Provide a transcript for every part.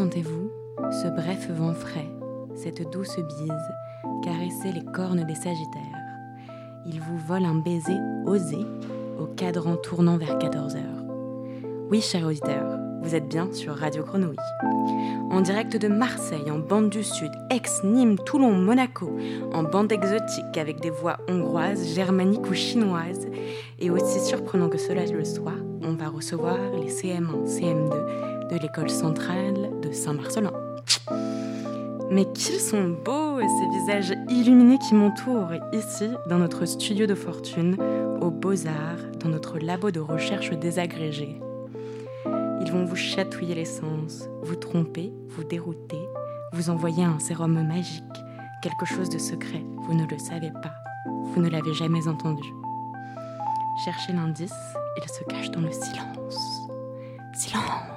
Ressentez-vous ce bref vent frais, cette douce bise, caresser les cornes des Sagittaires. Il vous vole un baiser osé au cadran tournant vers 14 heures. Oui, cher auditeur, vous êtes bien sur Radio Grenouille. En direct de Marseille, en bande du Sud, Aix, Nîmes, Toulon, Monaco, en bande exotique avec des voix hongroises, germaniques ou chinoises. Et aussi surprenant que cela le soit, on va recevoir les CM1, CM2 de l'école centrale Saint-Marcelin. Mais qu'ils sont beaux ces visages illuminés qui m'entourent ici dans notre studio de fortune, aux Beaux-Arts, dans notre labo de recherche désagrégé. Ils vont vous chatouiller les sens, vous tromper, vous dérouter, vous envoyer un sérum magique, quelque chose de secret, vous ne le savez pas, vous ne l'avez jamais entendu. Cherchez l'indice, il se cache dans le silence. Silence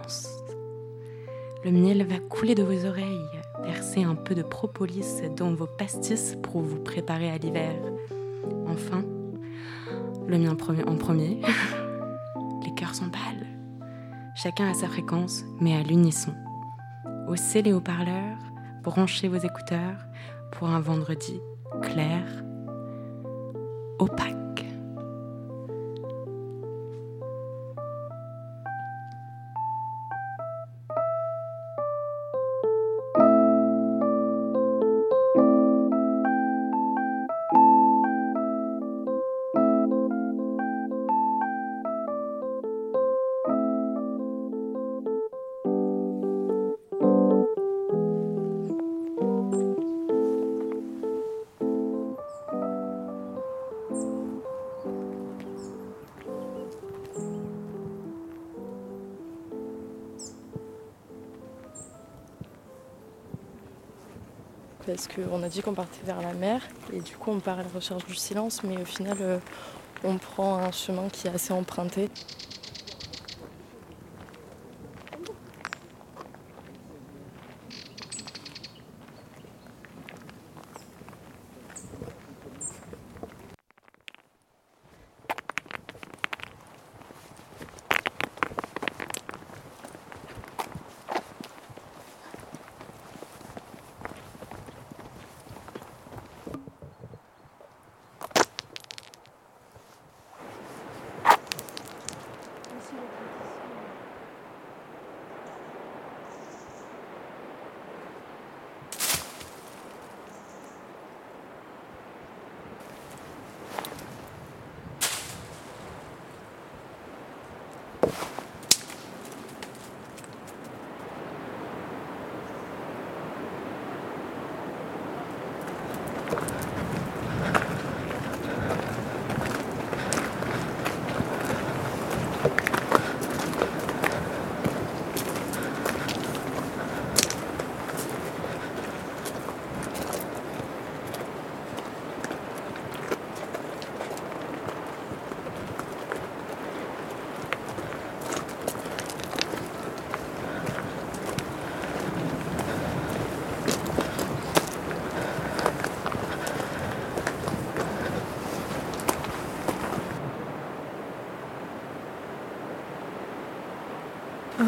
Le miel va couler de vos oreilles, verser un peu de propolis dans vos pastis pour vous préparer à l'hiver. Enfin, le mien en premier, les cœurs sont pâles chacun à sa fréquence, mais à l'unisson. Haussez les haut-parleurs, branchez vos écouteurs pour un vendredi clair, opaque. Parce qu'on a dit qu'on partait vers la mer et du coup on part à la recherche du silence mais au final euh, on prend un chemin qui est assez emprunté.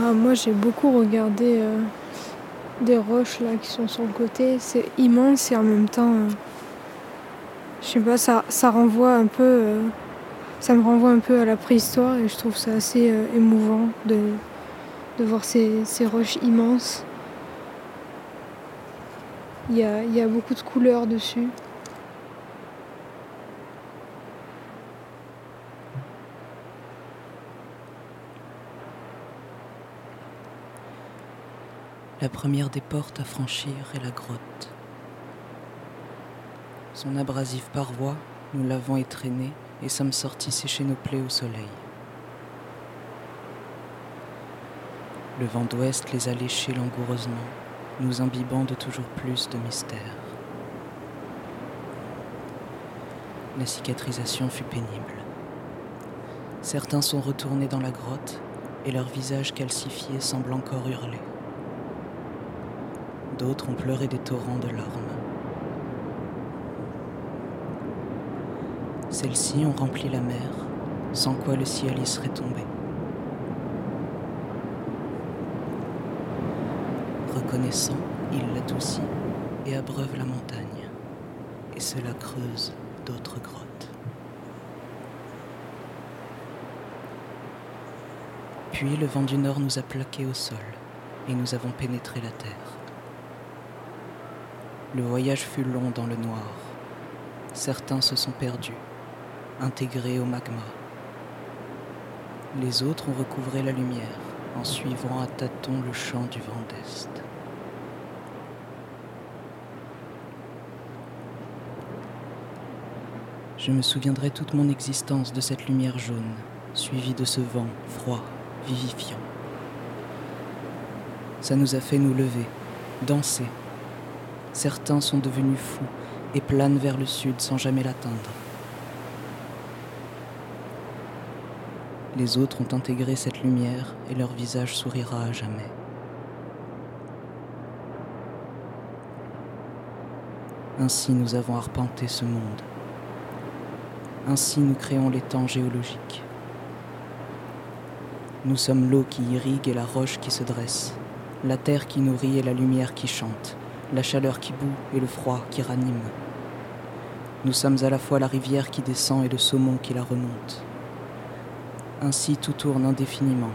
Ah, moi j'ai beaucoup regardé euh, des roches là qui sont sur le côté. C'est immense et en même temps, euh, je sais pas, ça, ça renvoie un peu, euh, ça me renvoie un peu à la préhistoire et je trouve ça assez émouvant de, de voir ces, ces, roches immenses. Il y a, il y a beaucoup de couleurs dessus. La première des portes à franchir est la grotte. Son abrasive paroi, nous l'avons étraîné et sommes sortis sécher nos plaies au soleil. Le vent d'ouest les a léchés langoureusement, nous imbibant de toujours plus de mystère. La cicatrisation fut pénible. Certains sont retournés dans la grotte et leur visage calcifié semble encore hurler. D'autres ont pleuré des torrents de larmes. Celles-ci ont rempli la mer, sans quoi le ciel y serait tombé. connaissant, il l'adoucit et abreuve la montagne. Et cela creuse d'autres grottes. Puis le vent du nord nous a plaqués au sol et nous avons pénétré la terre. Le voyage fut long dans le noir. Certains se sont perdus, intégrés au magma. Les autres ont recouvré la lumière en suivant à tâtons le chant du vent d'Est. Je me souviendrai toute mon existence de cette lumière jaune, suivie de ce vent froid, vivifiant. Ça nous a fait nous lever, danser. Certains sont devenus fous et planent vers le sud sans jamais l'atteindre. Les autres ont intégré cette lumière et leur visage sourira à jamais. Ainsi nous avons arpenté ce monde. Ainsi nous créons les temps géologiques. Nous sommes l'eau qui irrigue et la roche qui se dresse, la terre qui nourrit et la lumière qui chante, la chaleur qui bout et le froid qui ranime. Nous sommes à la fois la rivière qui descend et le saumon qui la remonte. Ainsi tout tourne indéfiniment.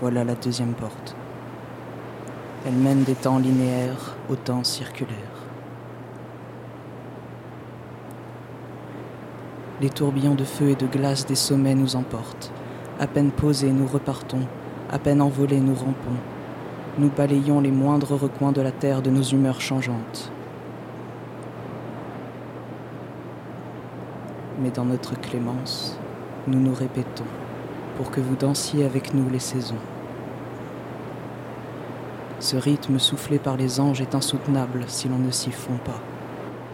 Voilà la deuxième porte. Elle mène des temps linéaires aux temps circulaires. Les tourbillons de feu et de glace des sommets nous emportent. À peine posés, nous repartons. À peine envolés, nous rampons. Nous balayons les moindres recoins de la terre de nos humeurs changeantes. Mais dans notre clémence, nous nous répétons pour que vous dansiez avec nous les saisons. Ce rythme soufflé par les anges est insoutenable si l'on ne s'y fond pas,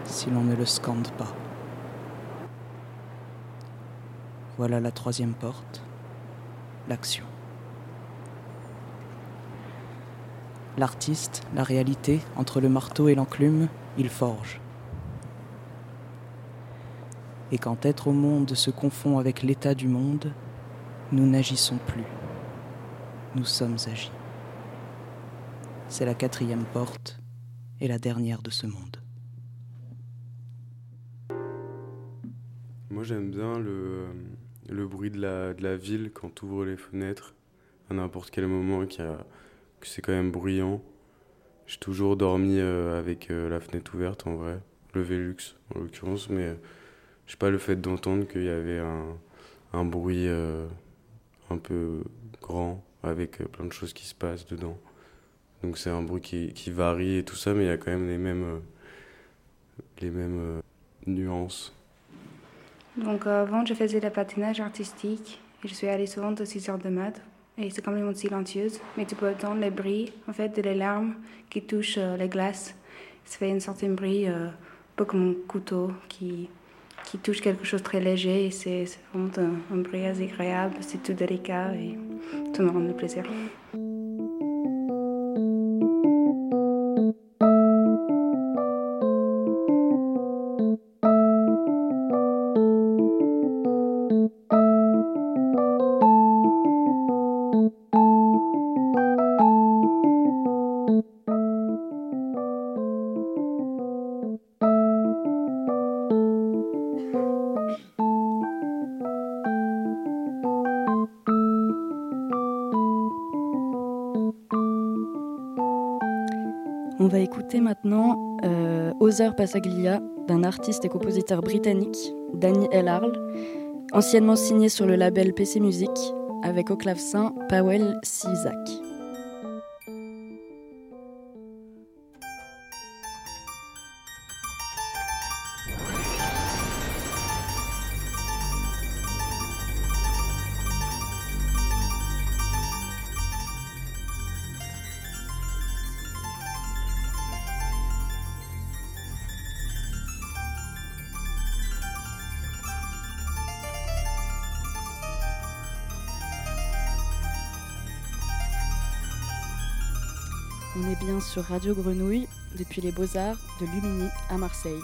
si l'on ne le scande pas. Voilà la troisième porte, l'action. L'artiste, la réalité, entre le marteau et l'enclume, il forge. Et quand être au monde se confond avec l'état du monde, nous n'agissons plus. Nous sommes agis. C'est la quatrième porte et la dernière de ce monde. Moi j'aime bien le, bruit de la, de la ville quand tu ouvres les fenêtres à n'importe quel moment, qui a, c'est quand même bruyant. J'ai toujours dormi euh, avec euh, la fenêtre ouverte en vrai, le Velux en l'occurrence, mais euh, je sais pas le fait d'entendre qu'il y avait un, bruit un peu grand avec plein de choses qui se passent dedans. Donc c'est un bruit qui, varie et tout ça, mais il y a quand même les mêmes, les mêmes nuances. Donc avant, je faisais le patinage artistique et je suis allée souvent de 6 heures de mat. Et c'est complètement silencieuse, mais tu peux entendre les bruits en fait, de les larmes qui touchent euh, les glaces. Ça fait un certain bruit, euh, un peu comme un couteau qui, qui touche quelque chose de très léger. Et c'est vraiment un, bruit assez agréable, c'est tout délicat et ça me rend du plaisir. Euh, Other Passaglia d'un artiste et compositeur britannique, Danny Ellarl, anciennement signé sur le label PC Music, avec au clavecin Powell Sizak. On est bien sur Radio Grenouille depuis les Beaux-Arts de Lumini à Marseille.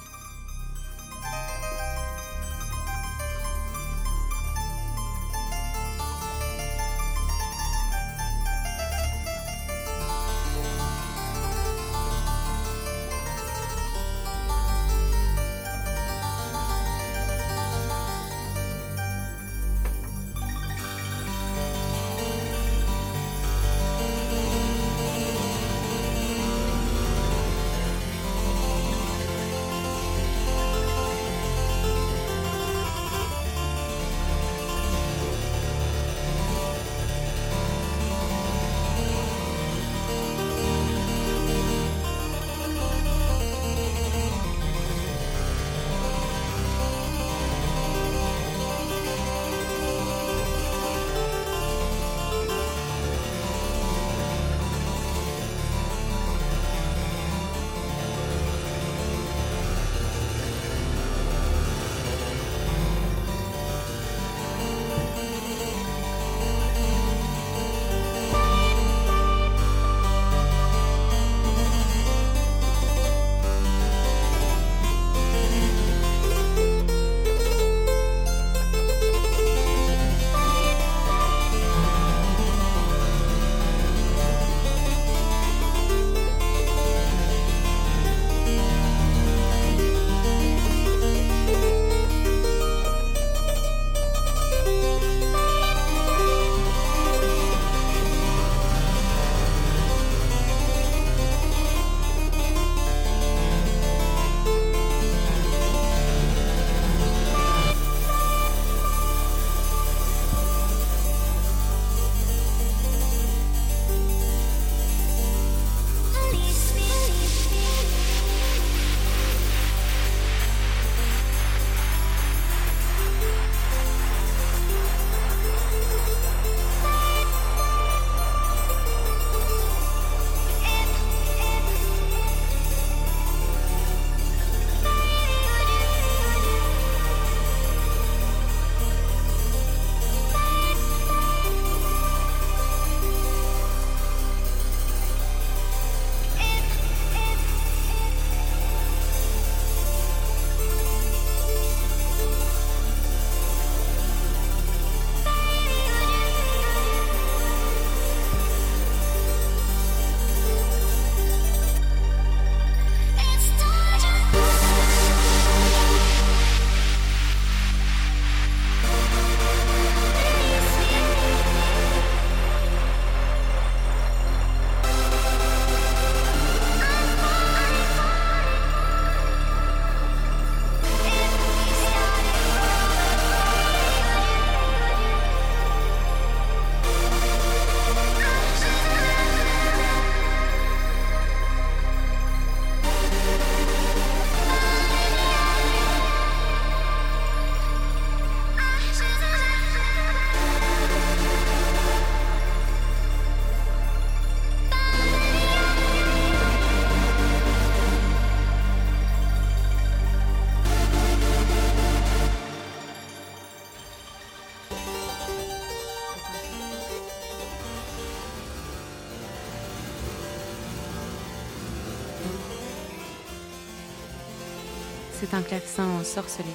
Un clavecin ensorcelé.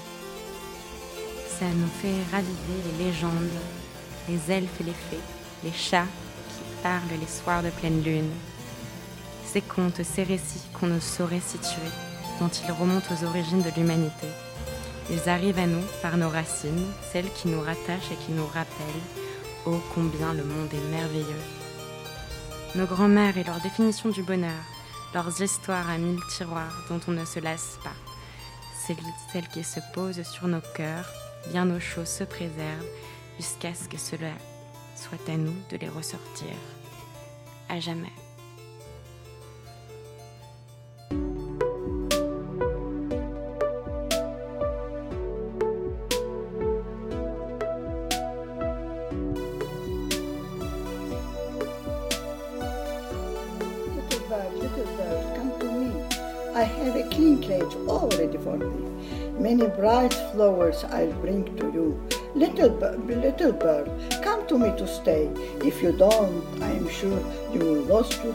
Ça nous fait raviver les légendes, les elfes et les fées, les chats qui parlent les soirs de pleine lune. Ces contes, ces récits qu'on ne saurait situer, dont ils remontent aux origines de l'humanité. Ils arrivent à nous par nos racines, celles qui nous rattachent et qui nous rappellent ô combien le monde est merveilleux. Nos grands-mères et leur définition du bonheur, leurs histoires à mille tiroirs dont on ne se lasse pas, celles qui se posent sur nos cœurs, bien au chaud se préservent jusqu'à ce que cela soit à nous de les ressortir à jamais. Bright flowers I'll bring to you. Little, little bird, come to me to stay. If you don't, I am sure you will lose to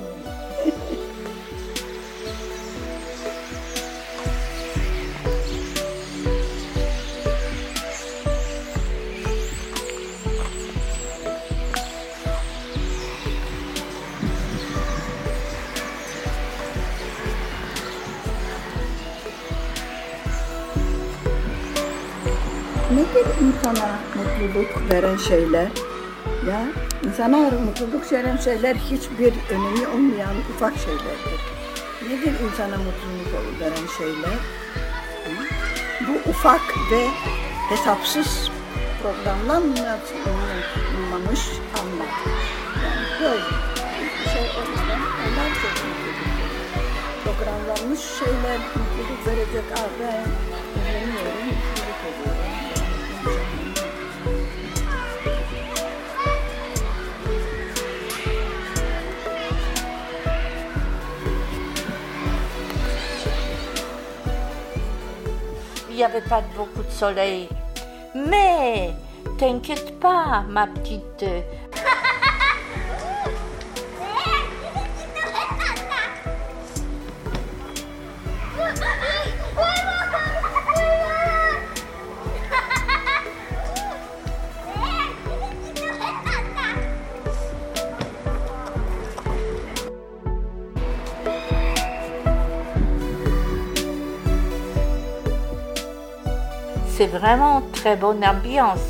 şeyler? Ya insana mutluluk veren şeyler hiçbir önemi olmayan ufak şeylerdir. Nedir insana mutluluk veren şeyler? Bu ufak ve hesapsız programlanmamış anlar. Yani böyle bir şey olmadan onlar çok mutluluk Programlanmış şeyler mutluluk verecek. Ah n'y avait pas beaucoup de soleil. Mais t'inquiète pas, ma petite c'est vraiment très bonne ambiance.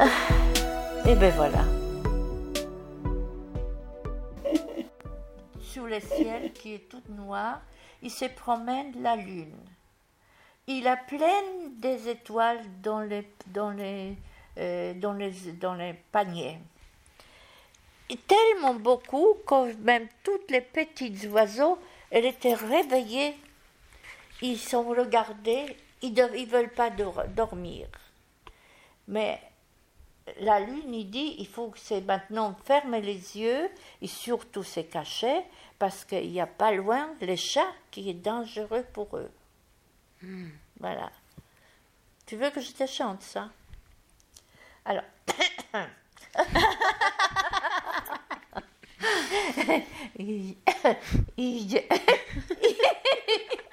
Ah, et ben voilà. Sur le ciel qui est tout noir, il se promène la lune il a plein des étoiles euh, dans les, paniers. tellement beaucoup que même toutes les petits oiseaux, elles étaient réveillées. Ils sont regardés, ils ne veulent pas dormir. Mais la lune, il dit, il faut que c'est maintenant fermer les yeux et surtout se cacher parce qu'il n'y a pas loin les chats qui est dangereux pour eux. Voilà. Tu veux que je te chante ça Alors.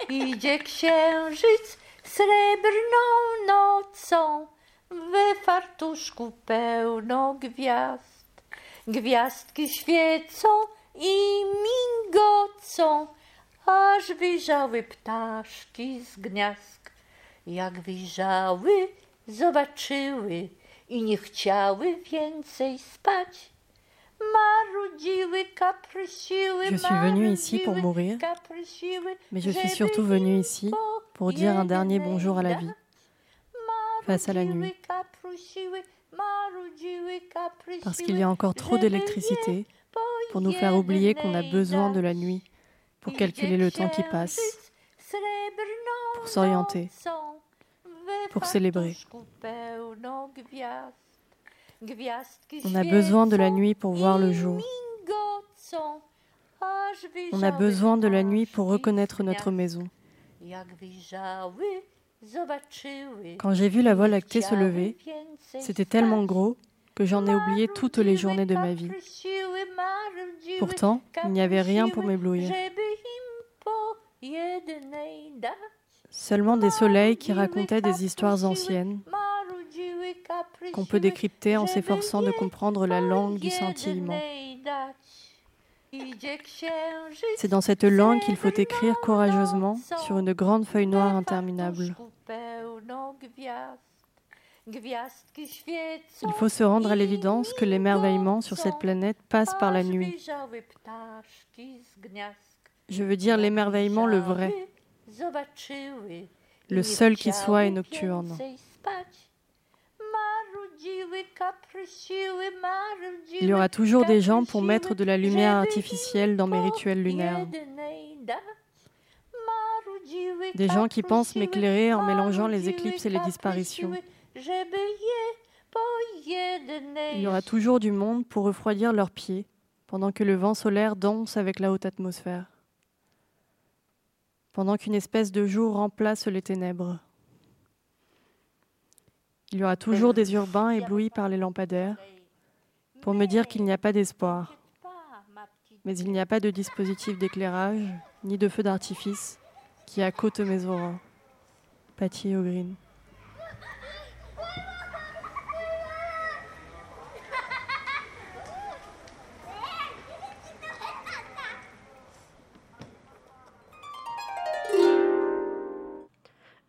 Idzie księżyc srebrną nocą, we fartuszku pełno gwiazd. Gwiazdki świecą i mingocą, aż wyjrzały ptaszki z gniazd. Jak wyjrzały, zobaczyły i nie chciały więcej spać. Marudziły, kaprysiły, Je suis venue ici pour mourir, mais je suis surtout venue ici pour dire un dernier bonjour à la vie, face à la nuit. Parce qu'il y a encore trop d'électricité pour nous faire oublier qu'on a besoin de la nuit pour calculer le temps qui passe, pour s'orienter, pour célébrer. On a besoin de la nuit pour voir le jour. On a besoin de la nuit pour reconnaître notre maison. Quand j'ai vu la Voie lactée se lever, c'était tellement gros que j'en ai oublié toutes les journées de ma vie. Pourtant, il n'y avait rien pour m'éblouir. Seulement des soleils qui racontaient des histoires anciennes qu'on peut décrypter en s'efforçant de comprendre la langue du scintillement. C'est dans cette langue qu'il faut écrire courageusement sur une grande feuille noire interminable. Il faut se rendre à l'évidence que l'émerveillement sur cette planète passe par la nuit. Je veux dire l'émerveillement le vrai, le seul qui soit est nocturne. Il y aura toujours des gens pour mettre de la lumière artificielle dans mes rituels lunaires. Des gens qui pensent m'éclairer en mélangeant les éclipses et les disparitions. Il y aura toujours du monde pour refroidir leurs pieds pendant que le vent solaire danse avec la haute atmosphère. Pendant qu'une espèce de jour remplace les ténèbres. Il y aura toujours des urbains éblouis par les lampadaires pour me dire qu'il n'y a pas d'espoir. Mais il n'y a pas de dispositif d'éclairage ni de feu d'artifice qui accote mes auras. Patty O'Green.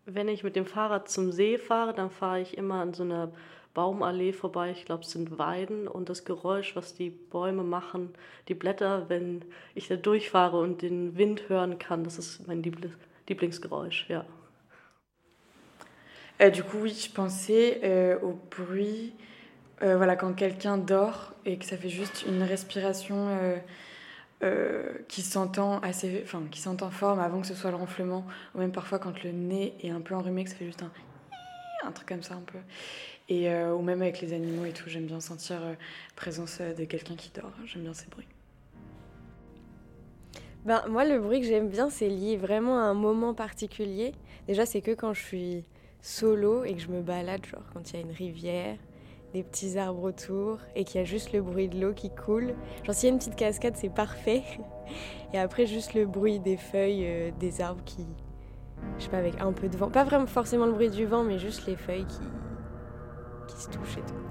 Wenn ich mit dem Fahrrad zum See fahre, dann fahre ich immer an so einer Baumallee vorbei. Ich glaube, es sind Weiden und das Geräusch, was die Bäume machen, die Blätter, wenn ich da durchfahre und den Wind hören kann, das ist mein Lieblingsgeräusch, ja. Euh, du coup, oui, je pensais euh, au bruit, euh, voilà, quand quelqu'un dort et que ça fait juste une respiration euh, Euh, qui s'entend assez, enfin qui s'entend avant que ce soit le ronflement, ou même parfois quand le nez est un peu enrhumé, que ça fait juste un un truc comme ça un peu. Et euh, ou même avec les animaux et tout, j'aime bien sentir euh, présence de quelqu'un qui dort. J'aime bien ces bruits. Ben, moi, le bruit que j'aime bien, c'est lié vraiment à un moment particulier. Déjà, c'est que quand je suis solo et que je me balade, genre quand il y a une rivière, petits arbres autour et qu'il y a juste le bruit de l'eau qui coule. Genre s'il y a une petite cascade, c'est parfait. Et après juste le bruit des feuilles, euh, des arbres qui, je sais pas, avec un peu de vent. Pas vraiment forcément le bruit du vent, mais juste les feuilles qui, qui se touchent et tout.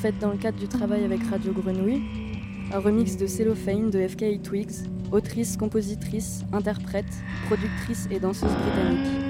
Faite dans le cadre du travail avec Radio Grenouille, un remix de Cellophane de FK Twigs, autrice, compositrice, interprète, productrice et danseuse britannique.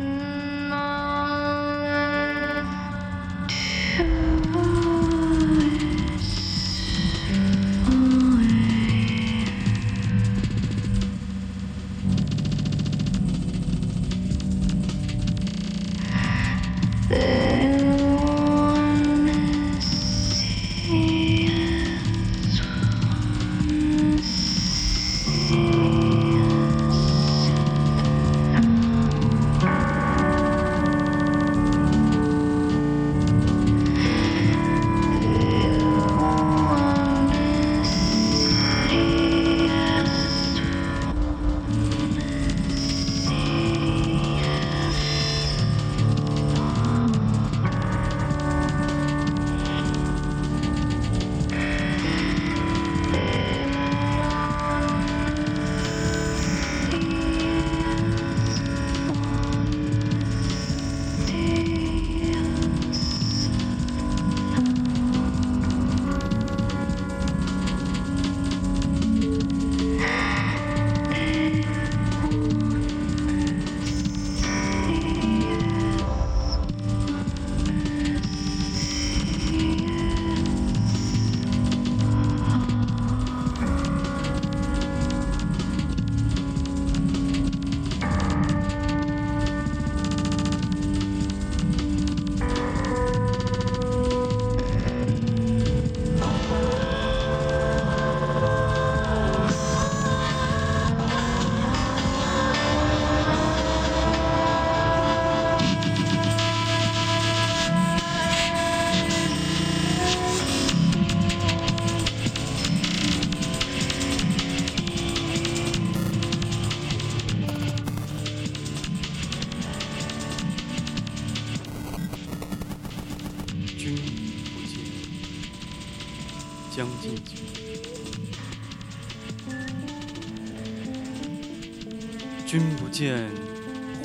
见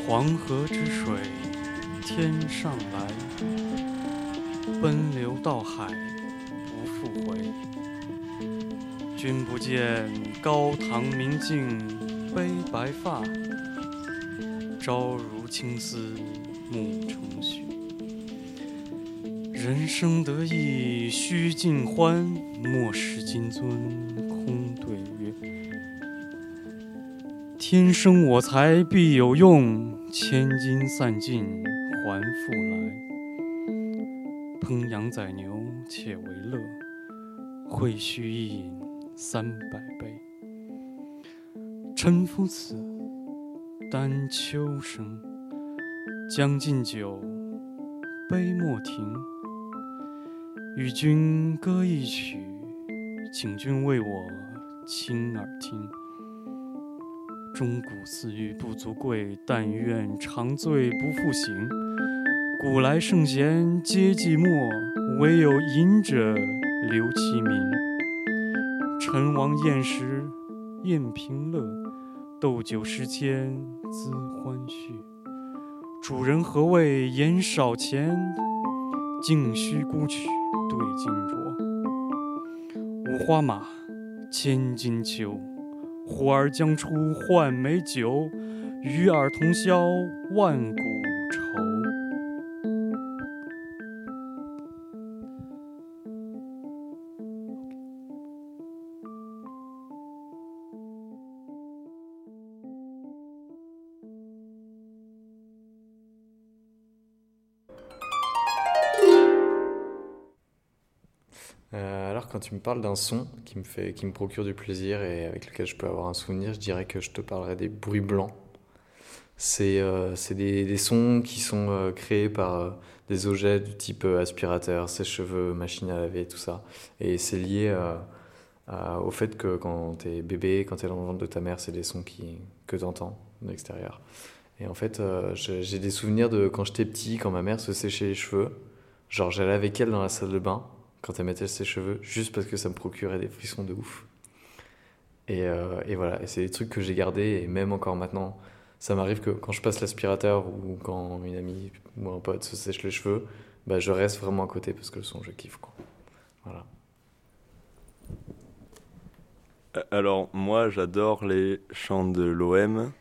黄河之水天上来，奔流到海不复回。君不见高堂明镜悲白发，朝如青丝暮成雪。人生得意须尽欢，莫使金樽。天生我材必有用，千金散尽还复来。烹羊宰牛且为乐，会须一饮三百杯。臣夫此，丹丘生。将进酒，杯莫停。与君歌一曲，请君为我倾耳听。钟鼓似玉不足贵，但愿长醉不复醒。古来圣贤皆寂寞，惟有饮者留其名。陈王宴时宴平乐，斗酒十千恣欢谑。主人何为言少钱？径须沽取对金镯。五花马，千金裘。呼儿将出换美酒，与尔同销万古 quand tu me parles d'un son qui me, fait, qui me procure du plaisir et avec lequel je peux avoir un souvenir, je dirais que je te parlerai des bruits blancs. C'est euh, des, sons qui sont euh, créés par euh, des objets du type aspirateur, sèche-cheveux, machine à laver, tout ça. Et c'est lié au fait que quand t'es bébé, quand t'es dans le ventre de ta mère, c'est des sons qui, que t'entends de l'extérieur. Et en fait, j'ai des souvenirs de quand j'étais petit, quand ma mère se séchait les cheveux. Genre, j'allais avec elle dans la salle de bain quand elle mettait ses cheveux, juste parce que ça me procurait des frissons de ouf. Et, euh, et voilà, et c'est des trucs que j'ai gardés, et même encore maintenant, ça m'arrive que quand je passe l'aspirateur ou quand une amie ou un pote se sèche les cheveux, bah, je reste vraiment à côté parce que le son, je kiffe. Quoi. Voilà. Euh, alors, moi, j'adore les chants de l'OM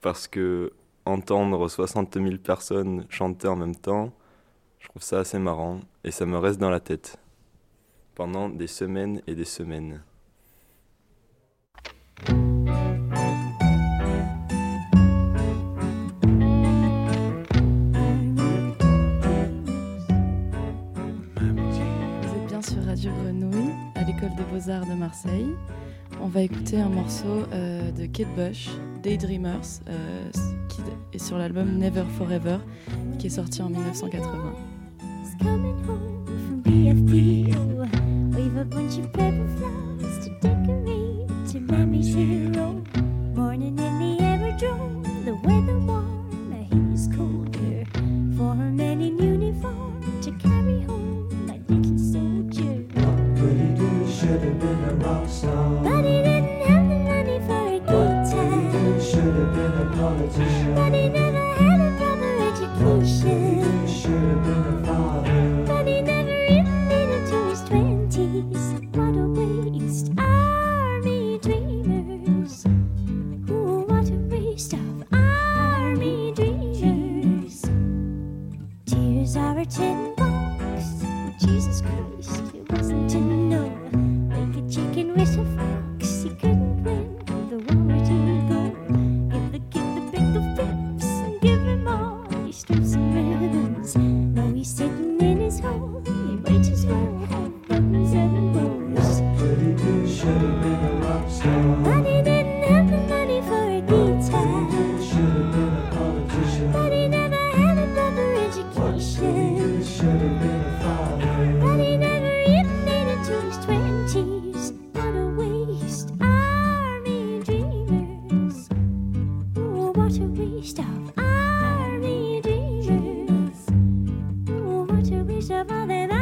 parce que entendre 60 000 personnes chanter en même temps, je trouve ça assez marrant et ça me reste dans la tête pendant des semaines et des semaines. Vous êtes bien sur Radio Grenouille, à l'école des beaux-arts de Marseille. On va écouter un morceau euh, de Kate Bush, Daydreamers, euh, qui est sur l'album Never Forever, qui est sorti en 1980. A bunch of purple flowers to decorate to mommy's hero. Morning in the aerodrome, the weather warm, the haze colder. For her men in uniform to carry home my little soldier. What could he do? Should have been a rock star. But he what a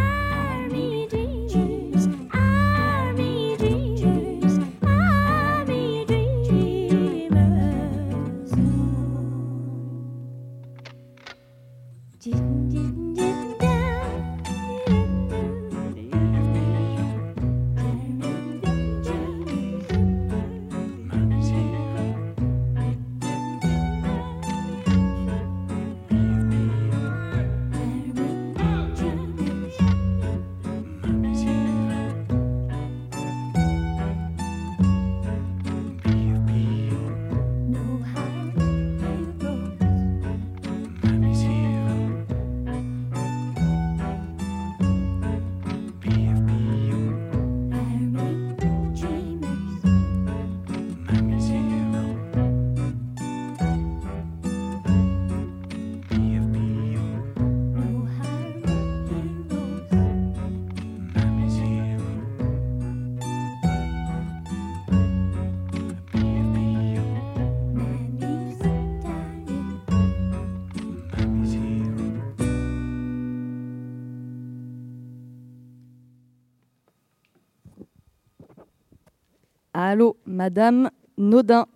Allô, Madame Naudin.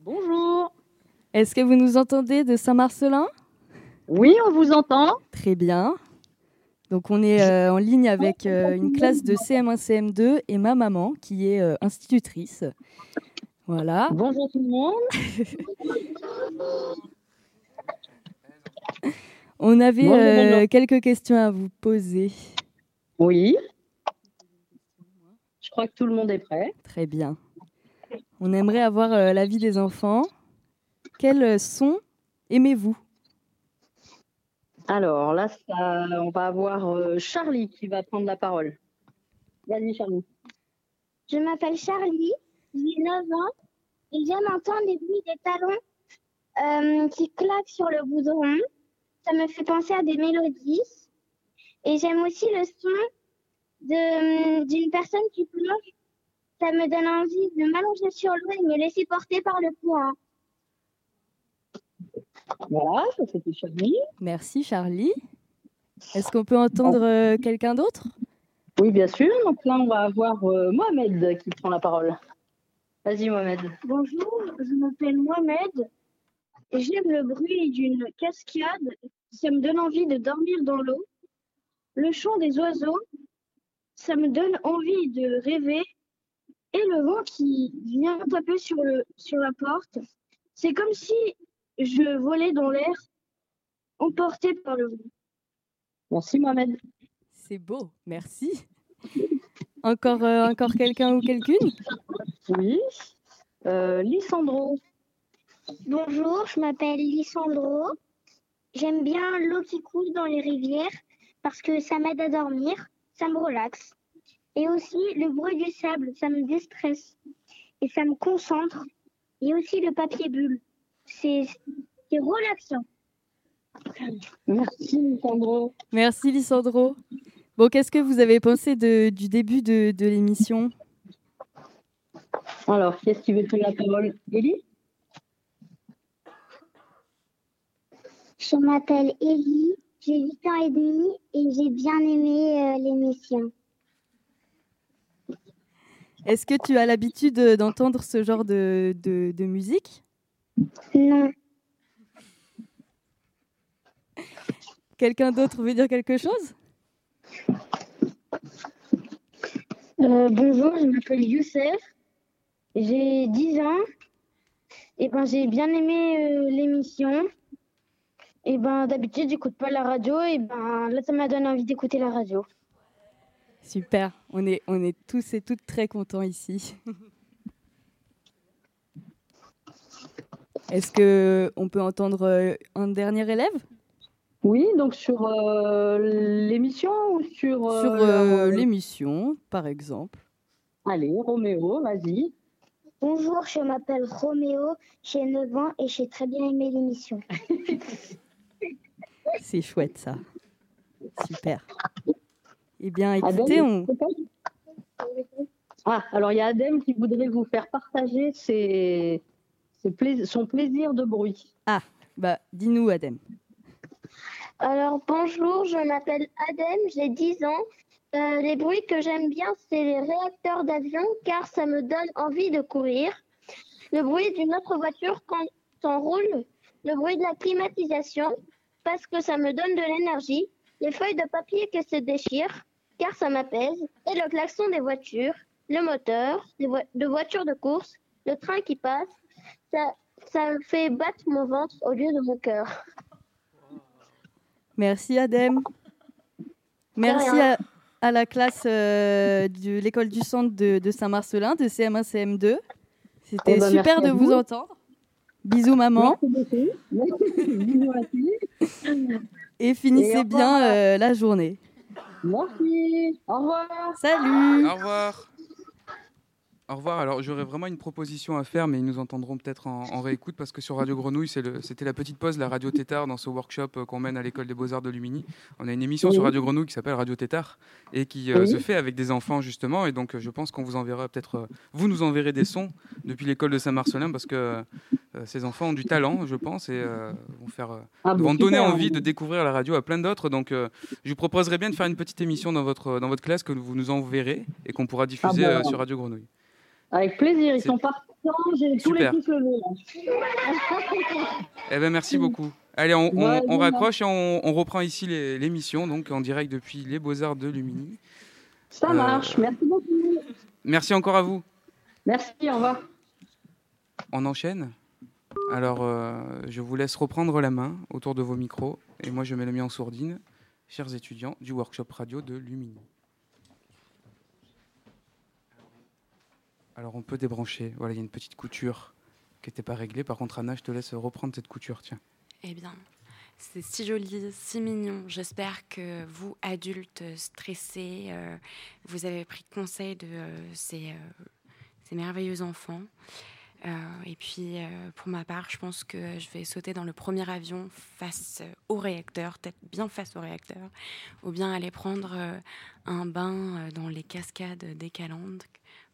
Bonjour. Est-ce que vous nous entendez de Saint-Marcelin? Oui, on vous entend. Très bien. Donc on est euh, en ligne avec euh, une classe de CM1, CM2 et ma maman qui est euh, institutrice. Voilà. Bonjour tout le monde. On avait quelques questions à vous poser. Oui. Je crois que tout le monde est prêt. Très bien. On aimerait avoir euh, l'avis des enfants. Quel son aimez-vous? Alors là, ça- on va avoir euh, Charlie qui va prendre la parole. Vas-y Charlie. Je m'appelle Charlie, j'ai 9 ans et j'aime entendre les bruits des talons euh, qui claquent sur le goudron. Ça me fait penser à des mélodies. Et j'aime aussi le son d'une personne qui plonge. Ça me donne envie de m'allonger sur l'eau et me laisser porter par le courant. Voilà, ça c'était Charlie. Merci Charlie. Est-ce qu'on peut entendre euh, quelqu'un d'autre? Oui, bien sûr. Donc là, on va avoir euh, Mohamed qui prend la parole. Vas-y Mohamed. Bonjour, je m'appelle Mohamed j'aime le bruit d'une cascade. Ça me donne envie de dormir dans l'eau. Le chant des oiseaux, ça me donne envie de rêver. Et le vent qui vient taper sur, le, sur la porte, c'est comme si je volais dans l'air, emporté par le vent. Merci Mohamed. C'est beau, merci. Encore, euh, encore quelqu'un ou quelqu'une? Oui. Euh, Lissandro. Bonjour, je m'appelle Lissandro. J'aime bien l'eau qui coule dans les rivières parce que ça m'aide à dormir, ça me relaxe. Et aussi le bruit du sable, ça me déstresse et ça me concentre. Et aussi le papier bulle, c'est c'est relaxant. Merci Lissandro. Merci Lissandro. Bon, qu'est-ce que vous avez pensé de- du début de, de l'émission? Alors, qui est-ce qui veut prendre la parole? Élie? Je m'appelle Ellie, j'ai 8 ans et demi et j'ai bien aimé euh, l'émission. Est-ce que tu as l'habitude d'entendre ce genre de, de- de musique? Non. Quelqu'un d'autre veut dire quelque chose? Euh, bonjour, je m'appelle Youssef, j'ai 10 ans. Et ben j'ai bien aimé euh, l'émission. Et ben d'habitude j'écoute pas la radio et ben là ça m'a donné envie d'écouter la radio. Super, on est, on est tous et toutes très contents ici. Est-ce que on peut entendre euh, un dernier élève? Oui, donc sur euh, l'émission ou sur... euh, Sur euh, l'émission, par exemple. Allez, Roméo, vas-y. Bonjour, je m'appelle Roméo, j'ai 9 ans et j'ai très bien aimé l'émission. C'est chouette ça. Super. Eh bien, écoutez, Adem, on... peut-être Ah, alors il y a Adem qui voudrait vous faire partager ses, son plaisir de bruit. Ah, bah dis-nous Adem. Alors bonjour, je m'appelle Adem, j'ai 10 ans. Euh, les bruits que j'aime bien, c'est les réacteurs d'avion car ça me donne envie de courir. Le bruit d'une autre voiture quand on roule. Le bruit de la climatisation parce que ça me donne de l'énergie. Les feuilles de papier qui se déchirent car ça m'apaise. Et le klaxon des voitures, le moteur vo- de voitures de course, le train qui passe. Ça, ça me fait battre mon ventre au lieu de mon cœur. Merci Adem. Merci à, à la classe euh, de l'école du centre de, de Saint-Marcelin, de CM1, CM2. C'était Eh ben, super de vous. entendre. Bisous maman. Merci beaucoup. Bisous à tous. Et finissez Et bien revoir. euh, la journée. Merci. Au revoir. Salut. Au revoir. Au revoir. Alors, j'aurais vraiment une proposition à faire, mais ils nous entendront peut-être en, en réécoute parce que sur Radio Grenouille, c'était la petite pause, la radio Tétard, dans ce workshop euh, qu'on mène à l'école des Beaux-Arts de Lumini. On a une émission sur. Radio Grenouille qui s'appelle Radio Tétard et qui euh, Oui. se fait avec des enfants, justement. Et donc, je pense qu'on vous enverra peut-être, euh, vous nous enverrez des sons depuis l'école de Saint-Marcelin parce que euh, ces enfants ont du talent, je pense, et euh, vont, faire, euh, Ah bon, vont donner super. envie de découvrir la radio à plein d'autres. Donc, euh, je vous proposerais bien de faire une petite émission dans votre, dans votre classe que vous nous enverrez et qu'on pourra diffuser bon. euh, sur Radio Grenouille. Avec plaisir, ils sont partants, j'ai tous les pouces levés. là. Eh ben merci beaucoup. Allez, on, raccroche et on, reprend ici l'émission, donc en direct depuis les Beaux-Arts de Lumini. Ça marche, merci beaucoup. Merci encore à vous. Merci, au revoir. On enchaîne? Alors, je vous laisse reprendre la main autour de vos micros et moi je mets le mien en sourdine, chers étudiants du workshop radio de Lumini. Alors on peut débrancher. Voilà, il y a une petite couture qui n'était pas réglée. Par contre, Anna, je te laisse reprendre cette couture. Tiens. Eh bien, c'est si joli, si mignon. J'espère que vous, adultes stressés, euh, vous avez pris conseil de euh, euh, ces, merveilleux enfants. Et puis, pour ma part, je pense que je vais sauter dans le premier avion face au réacteur, peut-être bien face au réacteur, ou bien aller prendre un bain dans les cascades des Calandes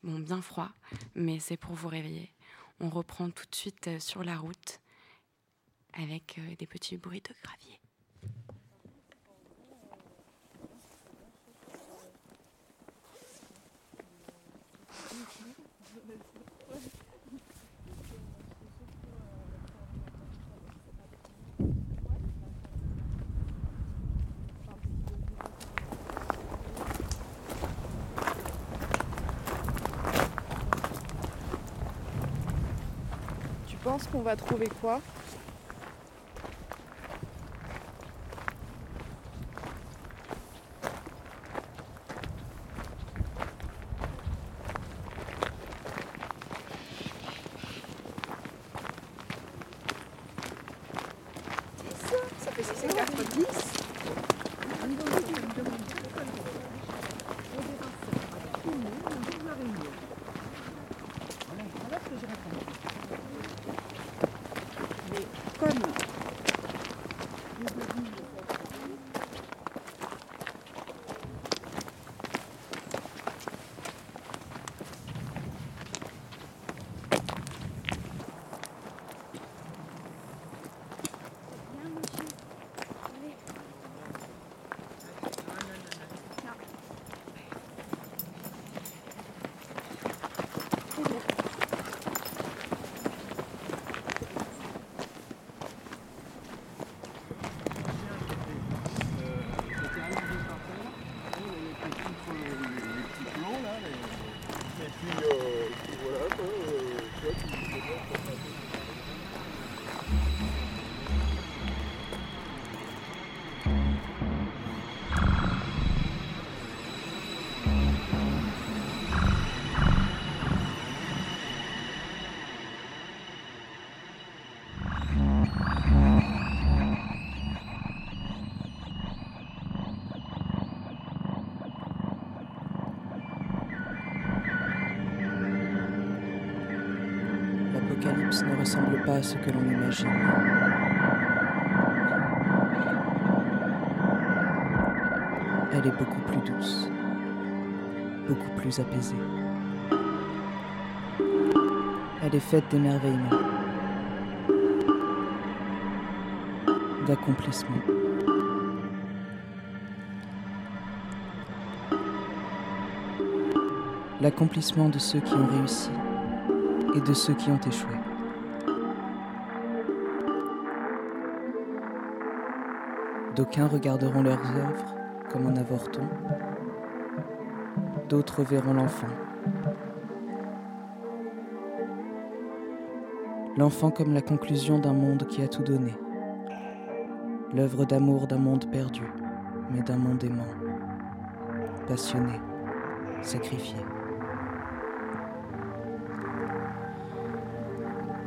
bon, bien froid, mais c'est pour vous réveiller. On reprend tout de suite euh, sur la route avec euh, des petits bruits de gravier. Pense qu'on va trouver quoi? Pas ce que l'on imagine. Elle est beaucoup plus douce, beaucoup plus apaisée. Elle est faite d'émerveillement, d'accomplissement. L'accomplissement de ceux qui ont réussi et de ceux qui ont échoué. D'aucuns regarderont leurs œuvres comme un avorton, d'autres verront l'enfant. L'enfant comme la conclusion d'un monde qui a tout donné, l'œuvre d'amour d'un monde perdu, mais d'un monde aimant, passionné, sacrifié.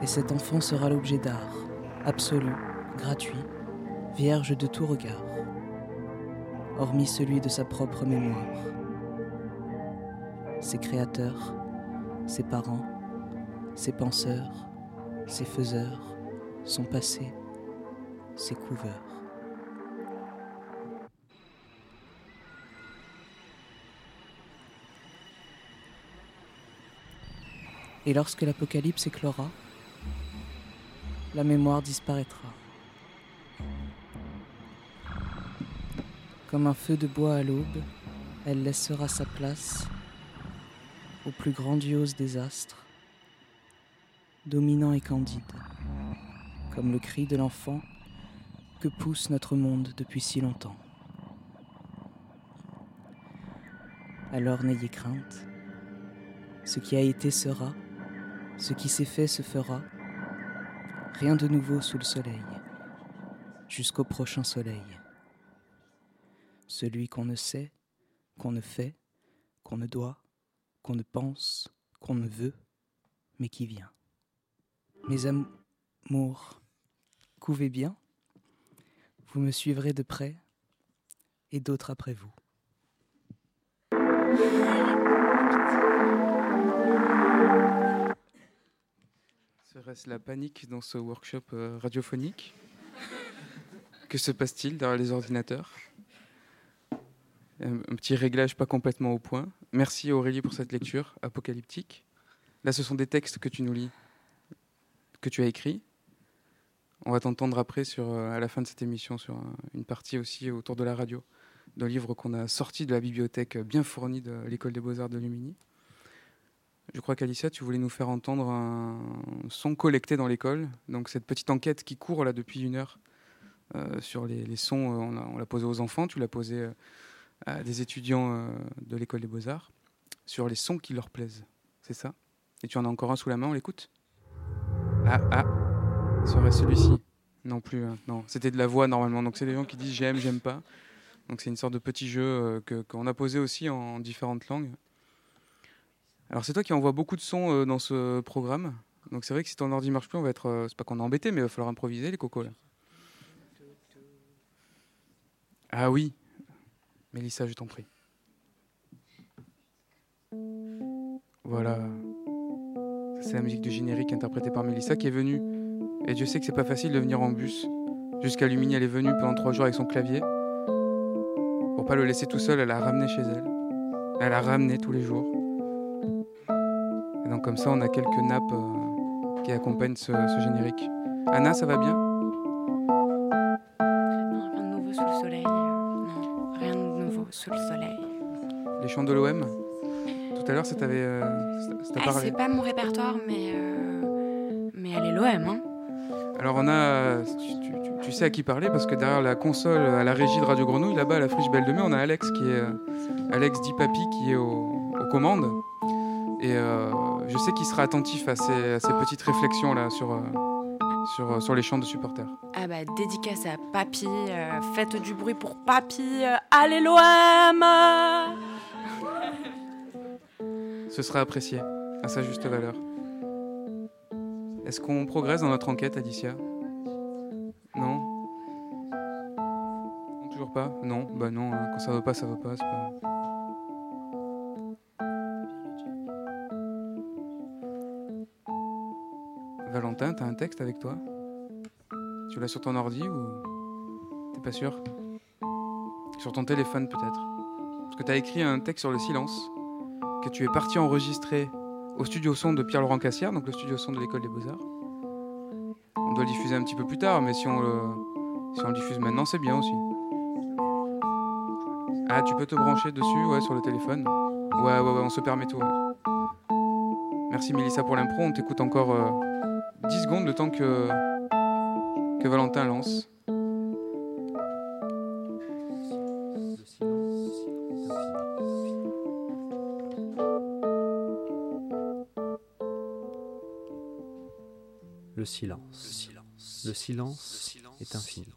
Et cet enfant sera l'objet d'art, absolu, gratuit, vierge de tout regard, hormis celui de sa propre mémoire. Ses créateurs, ses parents, ses penseurs, ses faiseurs, son passé, ses couveurs. Et lorsque l'Apocalypse éclora, la mémoire disparaîtra. Comme un feu de bois à l'aube, elle laissera sa place au plus grandiose des astres, dominant et candide, comme le cri de l'enfant que pousse notre monde depuis si longtemps. Alors n'ayez crainte. Ce qui a été sera, ce qui s'est fait se fera. Rien de nouveau sous le soleil, jusqu'au prochain soleil. Celui qu'on ne sait, qu'on ne fait, qu'on ne doit, qu'on ne pense, qu'on ne veut, mais qui vient. Mes amours, couvez bien, vous me suivrez de près et d'autres après vous. Serait-ce la panique dans ce workshop euh, radiophonique? Que se passe-t-il derrière les ordinateurs? Un, petit réglage pas complètement au point. Merci Aurélie pour cette lecture apocalyptique. Là, ce sont des textes que tu nous lis, que tu as écrits. On va t'entendre après euh, à la fin de cette émission sur une partie aussi autour de la radio, d'un livre qu'on a sorti de la bibliothèque bien fournie de l'École des Beaux-Arts de Lumini. Je crois qu'Alicia, tu voulais nous faire entendre un son collecté dans l'école. Donc cette petite enquête qui court là depuis une heure euh, sur les, sons, euh, on l'a posé aux enfants, tu l'as posé à des étudiants de l'école des beaux-arts, sur les sons qui leur plaisent. C'est ça? Et tu en as encore un sous la main, on l'écoute? Ah, ah serait celui-ci. Non plus, hein. non. C'était de la voix normalement. Donc c'est des gens qui disent j'aime, j'aime pas. Donc c'est une sorte de petit jeu euh, qu'on a posé aussi en, différentes langues. Alors c'est toi qui envoie beaucoup de sons euh, dans ce programme. Donc c'est vrai que si ton ordi marche plus, on va être. Euh, c'est pas qu'on est embêté, mais il va falloir improviser les cocos. Ah oui, Mélissa, je t'en prie. Voilà. C'est la musique du générique interprétée par Mélissa qui est venue et Dieu sait que c'est pas facile de venir en bus. Jusqu'à Lumini, elle est venue pendant trois jours avec son clavier. Pour pas le laisser tout seul, elle a ramené chez elle. Elle a ramené tous les jours. Et donc comme ça, on a quelques nappes euh, qui accompagnent ce, générique. Anna, ça va bien? Sous le soleil. Les chants de l'OM Tout à l'heure, ça t'avait euh, ah, parlé. C'est pas mon répertoire, mais, euh, mais elle est l'OM, hein alors on a, tu, sais à qui parler parce que derrière la console à la régie de Radio Grenouille, là-bas à la friche Belle de Mai, on a Alex qui est euh, Alex Dipapi qui est aux commandes. Et euh, je sais qu'il sera attentif à ces, petites réflexions là sur, sur, sur les chants de supporters. Ah bah dédicace à Papy, faites du bruit pour Papy, allez l'OM Ce sera apprécié à sa juste valeur. Est-ce qu'on progresse dans notre enquête, Alicia? Non? Toujours pas? Non Bah non, hein. quand ça va pas, ça va pas, pas... Valentin, t'as un texte avec toi? Tu l'as sur ton ordi ou t'es pas sûr? Sur ton téléphone peut-être? Parce que t'as écrit un texte sur le silence que tu es parti enregistrer au studio son de Pierre-Laurent Cassière, donc le studio son de l'école des beaux-arts. On doit le diffuser un petit peu plus tard, mais si on le, si on diffuse maintenant, c'est bien aussi. Ah, tu peux te brancher dessus, ouais, sur le téléphone. Ouais, ouais, ouais, on se permet tout. Merci Mélissa pour l'impro, on t'écoute encore 10 euh, secondes le temps que, que Valentin lance. le silence. Le silence, est infini.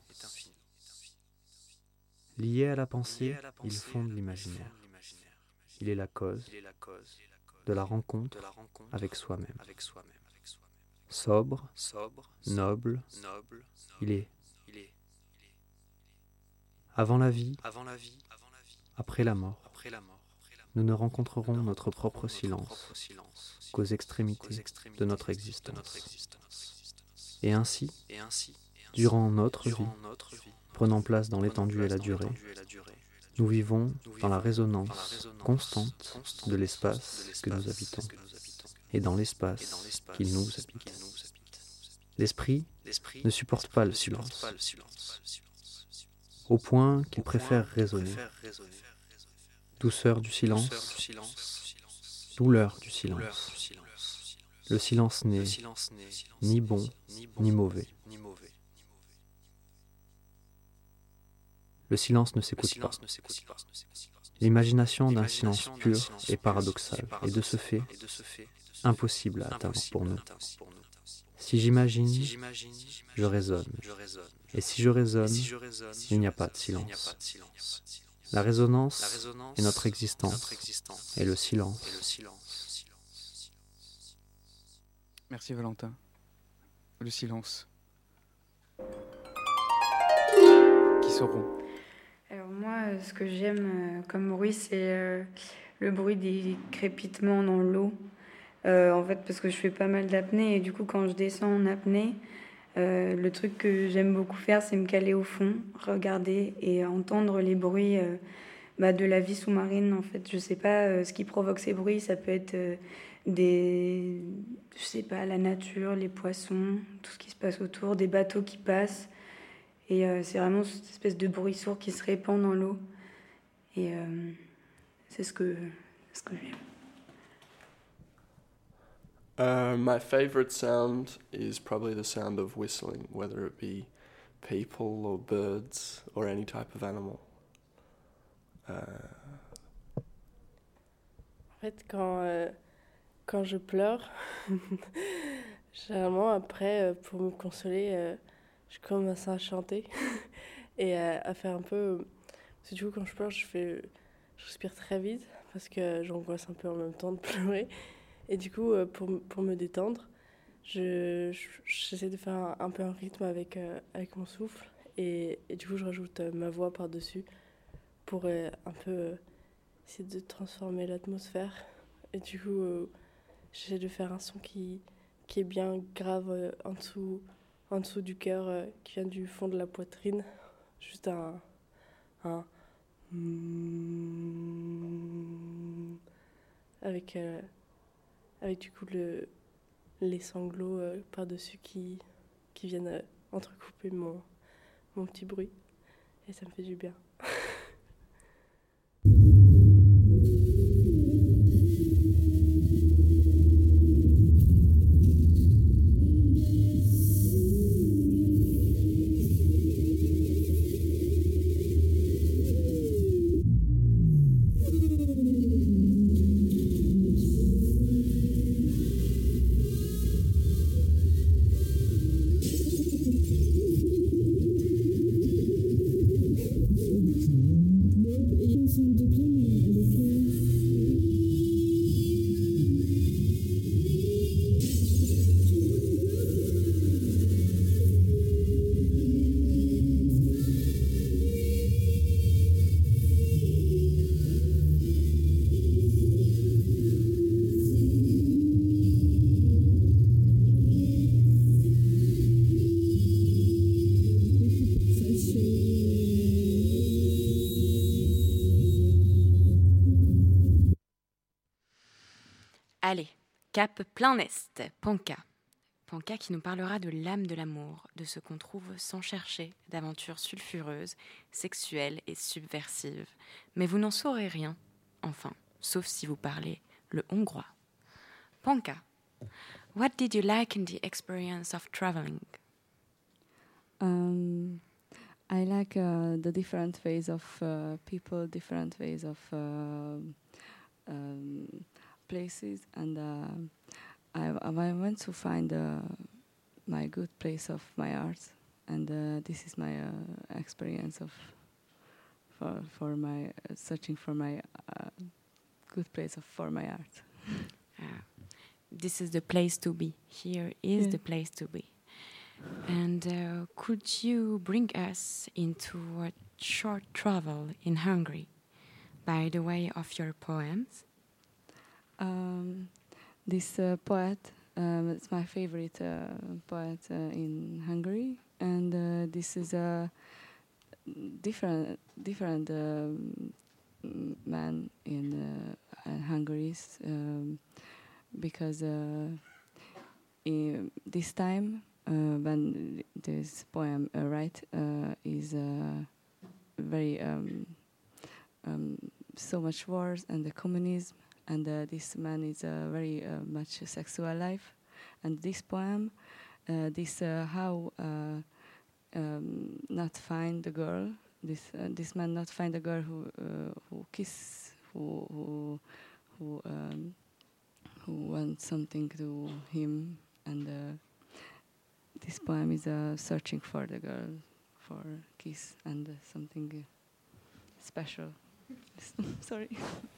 Lié à la pensée, il fonde l'imaginaire. Il est la cause de la rencontre avec soi-même. Sobre, noble, il est. Avant la vie, après la mort, nous ne rencontrerons notre propre silence qu'aux extrémités de notre existence. Et ainsi, durant notre vie, prenant place dans l'étendue et la durée, nous vivons dans la résonance constante de l'espace que nous habitons et dans l'espace qu'il nous habite. L'esprit ne supporte pas le silence, au point qu'il préfère résonner. Douceur du silence, douleur du silence. Le silence n'est ni bon ni mauvais. Le silence ne s'écoute pas. L'imagination d'un silence pur est paradoxale et de ce fait impossible à atteindre pour nous. Si j'imagine, je raisonne. Et si je raisonne, il n'y a pas de silence. La résonance est notre existence et le silence. Merci Valentin. Le silence. Qui sauront Alors moi, euh, ce que j'aime euh, comme bruit, c'est euh, le bruit des crépitements dans l'eau. En fait, parce que je fais pas mal d'apnée et du coup, quand je descends en apnée, le truc que j'aime beaucoup faire, c'est me caler au fond, regarder et entendre les bruits bah, de la vie sous-marine. En fait, je sais pas ce qui provoque ces bruits. Ça peut être des, je sais pas, la nature, les poissons, tout ce qui se passe autour, des bateaux qui passent. Et euh, c'est vraiment cette espèce de bruit sourd qui se répand dans l'eau. Et euh, c'est ce que, ce que j'aime. Uh, my favorite sound is probably the sound of whistling, whether it be people or birds or any type of animal. En fait, quand, euh, quand je pleure, généralement après, euh, pour me consoler, euh, je commence à chanter et à, faire un peu. Parce que du coup, quand je pleure, je, fais, je respire très vite parce que j'angoisse un peu en même temps de pleurer. Et du coup, euh, pour, pour me détendre, j'essaie je, de faire un, peu un rythme avec, avec mon souffle. Et, et, du coup, je rajoute ma voix par-dessus pour un peu essayer de transformer l'atmosphère. Et du coup, J'essaie de faire un son qui, qui est bien grave euh, en, dessous, en dessous du cœur, euh, qui vient du fond de la poitrine. Juste un. un avec, euh, avec du coup le, les sanglots par-dessus qui, qui viennent entrecouper mon, mon petit bruit. Et ça me fait du bien. Cap plein est, Panka. Panka qui nous parlera de l'âme de l'amour, de ce qu'on trouve sans chercher, d'aventures sulfureuses, sexuelles et subversives. Mais vous n'en saurez rien, enfin, sauf si vous parlez le hongrois. Panka, what did you like in the experience of traveling? Um, I like uh, the different ways of uh, people, different ways of uh, um, places, and uh, I, I went to find uh, my good place of my art, and uh, this is my uh, experience of for for my uh, searching for my uh, good place of for my art. this is the place to be. Here is yeah. the place to be. And uh, could you bring us into a short travel in Hungary by the way of your poems? Um, this uh, poet, um, it's my favorite uh, poet uh, in Hungary, and uh, this is a different different um, man in uh, Hungary um, because this time when this poem uh, right is very um, um, so much wars and the communism and uh, this man is uh, very uh, much sexual life. And this poem, this how um, not find the girl this this man not find a girl who who kiss who who who um, who wants something to him. And this poem is uh, searching for the girl for kiss and uh, something special. Sorry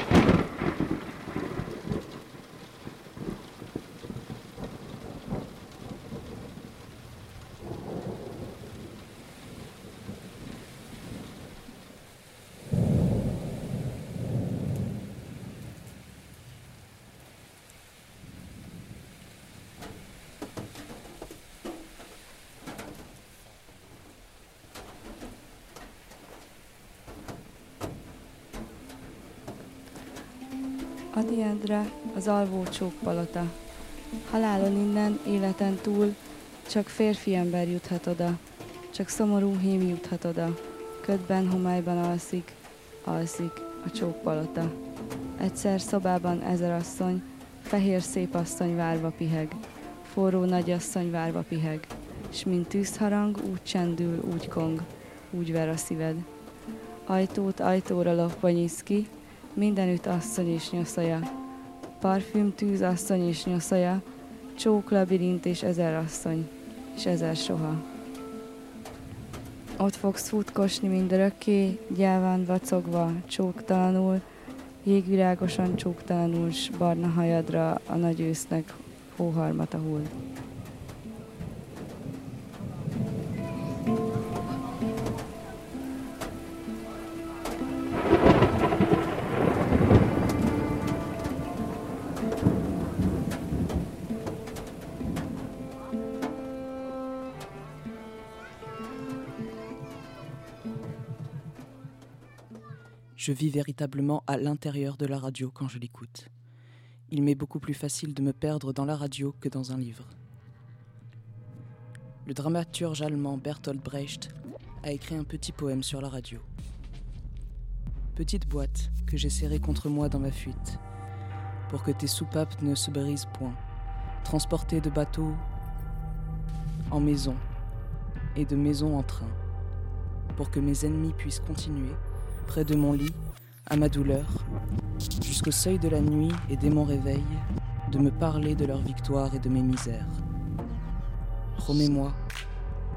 Adi Endre, az alvó csókpalota. Halálon innen, életen túl, csak férfi ember juthat oda, csak szomorú hím juthat oda. Ködben, homályban alszik, alszik a csókpalota. Egyszer szobában ezer asszony, fehér szép asszony várva piheg, forró nagyasszony várva piheg, s mint tűzharang, úgy csendül, úgy kong, úgy ver a szíved. Ajtót ajtóra lopva nyisz ki, mindenütt asszony és nyoszaja. Parfüm, tűz, asszony és nyoszaja, csók, labirint és ezer asszony, és ezer soha. Ott fogsz futkosni mindörökké, gyáván vacogva, csóktalanul, jégvirágosan csóktalanul, s barna hajadra a nagy ősznek hóharmata hull. Je vis véritablement à l'intérieur de la radio quand je l'écoute. Il m'est beaucoup plus facile de me perdre dans la radio que dans un livre. Le dramaturge allemand Bertolt Brecht a écrit un petit poème sur la radio. Petite boîte que j'ai serrée contre moi dans ma fuite, pour que tes soupapes ne se brisent point, transportée de bateau en maison et de maison en train, pour que mes ennemis puissent continuer près de mon lit, à ma douleur, jusqu'au seuil de la nuit et dès mon réveil, de me parler de leur victoire et de mes misères. Promets-moi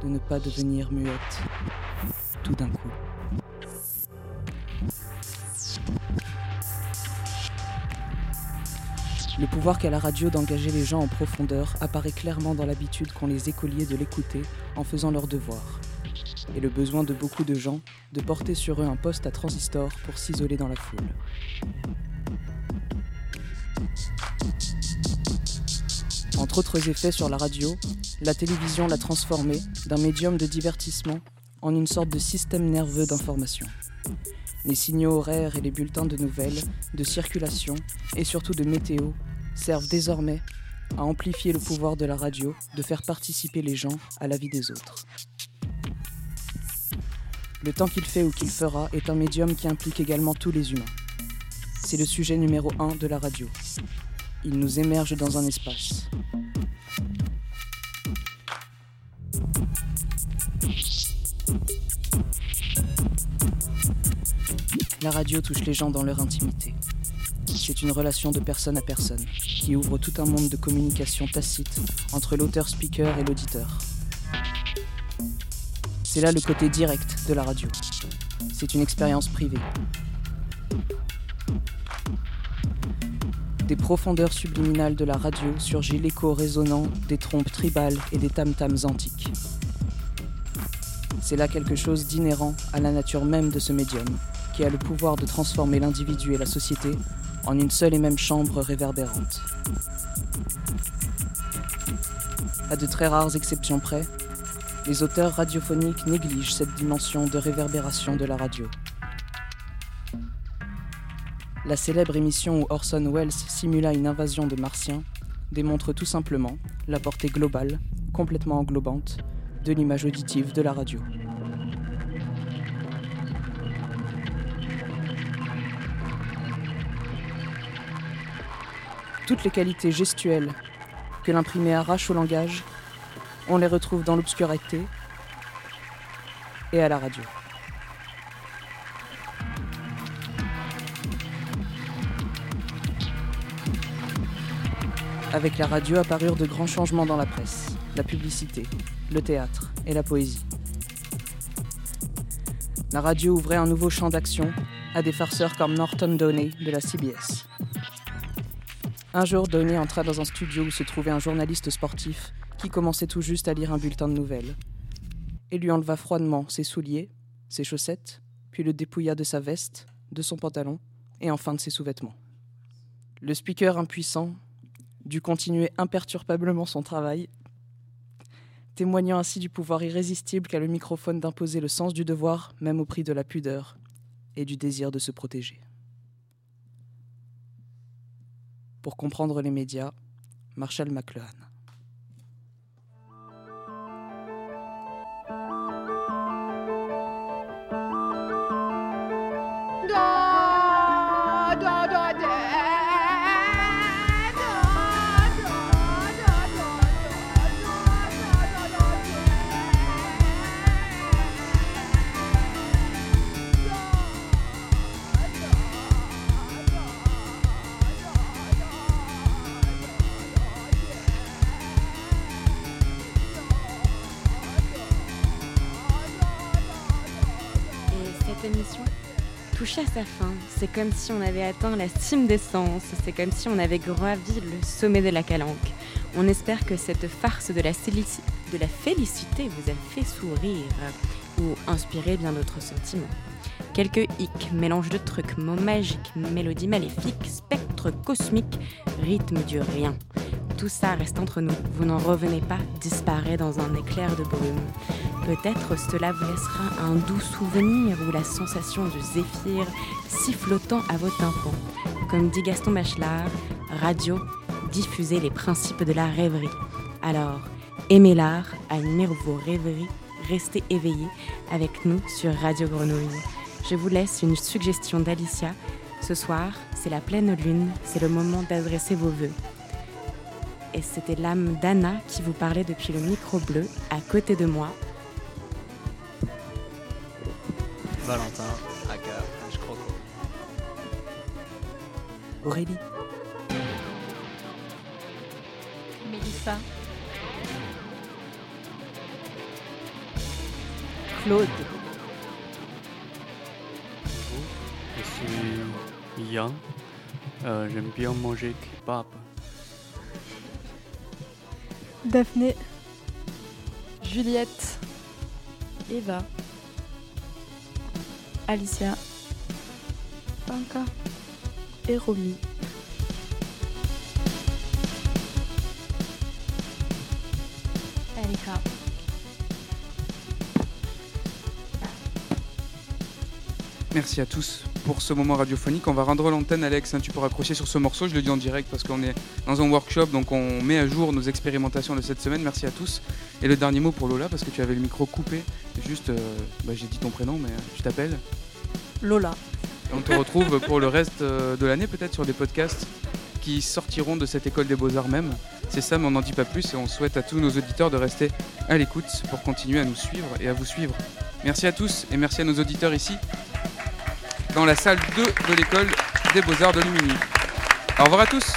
de ne pas devenir muette tout d'un coup. Le pouvoir qu'a la radio d'engager les gens en profondeur apparaît clairement dans l'habitude qu'ont les écoliers de l'écouter en faisant leurs devoirs, et le besoin de beaucoup de gens de porter sur eux un poste à transistor pour s'isoler dans la foule. Entre autres effets sur la radio, la télévision l'a transformé d'un médium de divertissement en une sorte de système nerveux d'information. Les signaux horaires et les bulletins de nouvelles, de circulation et surtout de météo servent désormais à amplifier le pouvoir de la radio de faire participer les gens à la vie des autres. Le temps qu'il fait ou qu'il fera est un médium qui implique également tous les humains. C'est le sujet numéro un de la radio. Il nous émerge dans un espace. La radio touche les gens dans leur intimité. C'est une relation de personne à personne qui ouvre tout un monde de communication tacite entre l'auteur-speaker et l'auditeur. C'est là le côté direct de la radio. C'est une expérience privée. Des profondeurs subliminales de la radio surgit l'écho résonnant des trompes tribales et des tam-tams antiques. C'est là quelque chose d'inhérent à la nature même de ce médium, qui a le pouvoir de transformer l'individu et la société en une seule et même chambre réverbérante. À de très rares exceptions près, les auteurs radiophoniques négligent cette dimension de réverbération de la radio. La célèbre émission où Orson Welles simula une invasion de martiens démontre tout simplement la portée globale, complètement englobante, de l'image auditive de la radio. Toutes les qualités gestuelles que l'imprimé arrache au langage, on les retrouve dans l'obscurité, et à la radio. Avec la radio apparurent de grands changements dans la presse, la publicité, le théâtre et la poésie. La radio ouvrait un nouveau champ d'action à des farceurs comme Norton Downey de la CBS. Un jour, Downey entra dans un studio où se trouvait un journaliste sportif qui commençait tout juste à lire un bulletin de nouvelles et lui enleva froidement ses souliers, ses chaussettes, puis le dépouilla de sa veste, de son pantalon et enfin de ses sous-vêtements. Le speaker impuissant dut continuer imperturbablement son travail, témoignant ainsi du pouvoir irrésistible qu'a le microphone d'imposer le sens du devoir, même au prix de la pudeur et du désir de se protéger. Pour comprendre les médias, Marshall McLuhan. À sa fin. C'est comme si on avait atteint la cime des sens. C'est comme si on avait gravi le sommet de la calanque. On espère que cette farce de la, de la félicité vous a fait sourire ou inspiré bien d'autres sentiments. Quelques hicks, mélange de trucs, mots magiques, mélodies maléfiques, spectres cosmiques, rythme du rien. Tout ça reste entre nous. Vous n'en revenez pas, disparaît dans un éclair de brume. Peut-être cela vous laissera un doux souvenir ou la sensation de zéphyr sifflotant à vos tympans. Comme dit Gaston Bachelard, radio, diffusez les principes de la rêverie. Alors, aimez l'art, animez vos rêveries, restez éveillés avec nous sur Radio Grenouille. Je vous laisse une suggestion d'Alicia. Ce soir, c'est la pleine lune, c'est le moment d'adresser vos vœux. Et c'était l'âme d'Anna qui vous parlait depuis le micro bleu à côté de moi Valentin, Aka, je crois. Aurélie. Mélissa. Claude. Bonjour, je suis Yann. Euh, J'aime bien manger kebab. Daphné. Juliette. Eva. Alicia, Panka et Romy. Erika. Merci à tous pour ce moment radiophonique. On va rendre l'antenne, Alex. Hein, tu pourras accrocher sur ce morceau. Je le dis en direct parce qu'on est dans un workshop, donc on met à jour nos expérimentations de cette semaine. Merci à tous. Et le dernier mot pour Lola, parce que tu avais le micro coupé. Juste, euh, bah, j'ai dit ton prénom, mais tu t'appelles Lola. on te retrouve pour le reste euh, de l'année, peut-être sur des podcasts qui sortiront de cette école des beaux-arts même. C'est ça, mais on n'en dit pas plus et on souhaite à tous nos auditeurs de rester à l'écoute pour continuer à nous suivre et à vous suivre. Merci à tous et merci à nos auditeurs ici dans la salle 2 de l'école des beaux-arts de Lumini. Au revoir à tous